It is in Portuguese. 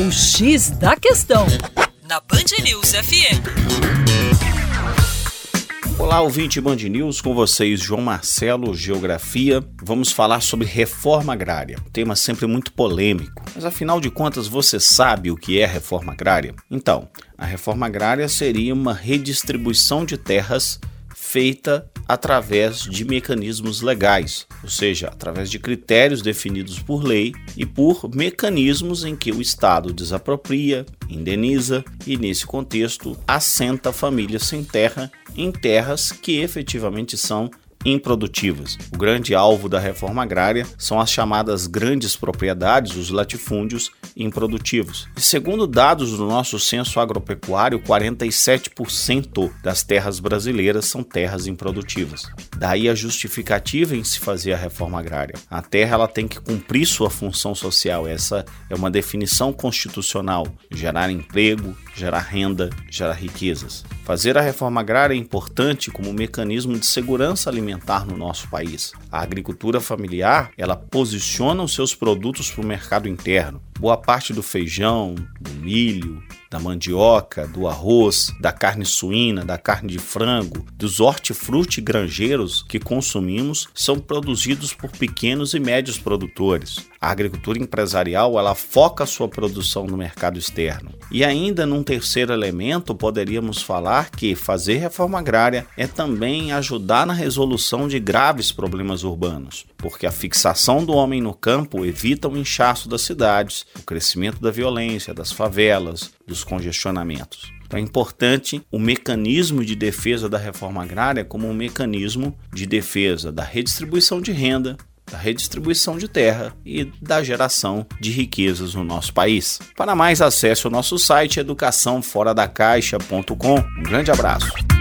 O X da Questão, na Band News FM. Olá, ouvinte Band News, com vocês João Marcelo, Geografia. Vamos falar sobre reforma agrária, tema sempre muito polêmico. Mas afinal de contas, você sabe o que é reforma agrária? Então, a reforma agrária seria uma redistribuição de terras feita através de mecanismos legais, ou seja, através de critérios definidos por lei e por mecanismos em que o Estado desapropria, indeniza e, nesse contexto, assenta famílias sem terra em terras que efetivamente são improdutivas. O grande alvo da reforma agrária são as chamadas grandes propriedades, os latifúndios improdutivos. E segundo dados do nosso censo agropecuário, 47% das terras brasileiras são terras improdutivas. Daí a justificativa em se fazer a reforma agrária. A terra ela tem que cumprir sua função social. Essa é uma definição constitucional: gerar emprego, gerar renda, gerar riquezas. Fazer a reforma agrária é importante como mecanismo de segurança alimentar no nosso país. A agricultura familiar, ela posiciona os seus produtos para o mercado interno. Boa parte do feijão, do milho, da mandioca, do arroz, da carne suína, da carne de frango, dos hortifruti granjeiros que consumimos são produzidos por pequenos e médios produtores. A agricultura empresarial ela foca sua produção no mercado externo. E ainda num terceiro elemento, poderíamos falar que fazer reforma agrária é também ajudar na resolução de graves problemas urbanos, porque a fixação do homem no campo evita o inchaço das cidades, o crescimento da violência, das favelas, dos congestionamentos. Então é importante o mecanismo de defesa da reforma agrária como um mecanismo de defesa da redistribuição de renda, da redistribuição de terra e da geração de riquezas no nosso país. Para mais, acesse o nosso site educaçãoforadacaixa.com. Um grande abraço.